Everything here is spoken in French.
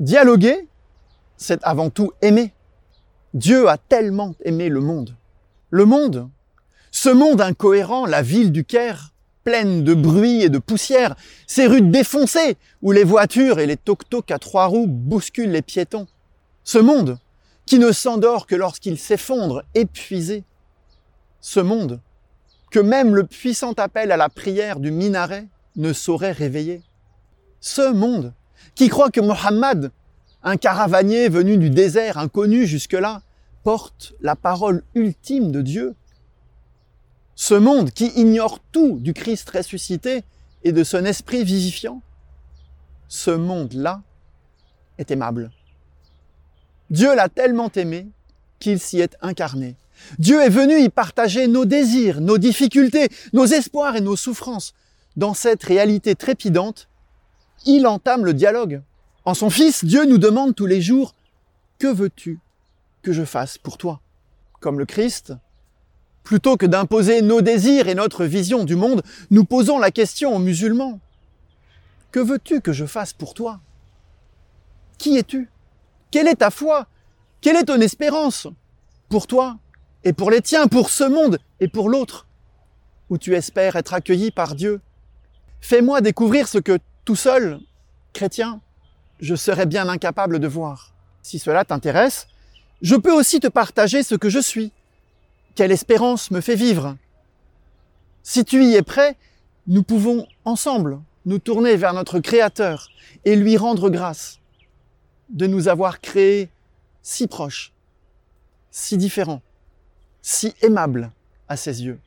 Dialoguer, c'est avant tout aimer. Dieu a tellement aimé le monde. Le monde, ce monde incohérent, la ville du Caire, pleine de bruit et de poussière, ces rues défoncées où les voitures et les toc-toc à trois roues bousculent les piétons. Ce monde qui ne s'endort que lorsqu'il s'effondre, épuisé. Ce monde que même le puissant appel à la prière du minaret ne saurait réveiller. Ce monde qui croit que Mohammed, un caravanier venu du désert inconnu jusque-là, porte la parole ultime de Dieu. Ce monde qui ignore tout du Christ ressuscité et de son esprit vivifiant. Ce monde-là est aimable. Dieu l'a tellement aimé qu'il s'y est incarné. Dieu est venu y partager nos désirs, nos difficultés, nos espoirs et nos souffrances. Dans cette réalité trépidante, il entame le dialogue. En son Fils, Dieu nous demande tous les jours, que veux-tu que je fasse pour toi? Comme le Christ, plutôt que d'imposer nos désirs et notre vision du monde, nous posons la question aux musulmans, que veux-tu que je fasse pour toi? Qui es-tu? Quelle est ta foi? Quelle est ton espérance? Pour toi et pour les tiens, pour ce monde et pour l'autre, où tu espères être accueilli par Dieu. Fais-moi découvrir ce que tout seul, chrétien, je serais bien incapable de voir. Si cela t'intéresse, je peux aussi te partager ce que je suis. Quelle espérance me fait vivre? Si tu y es prêt, nous pouvons ensemble nous tourner vers notre Créateur et lui rendre grâce de nous avoir créés si proches, si différents, si aimables à ses yeux.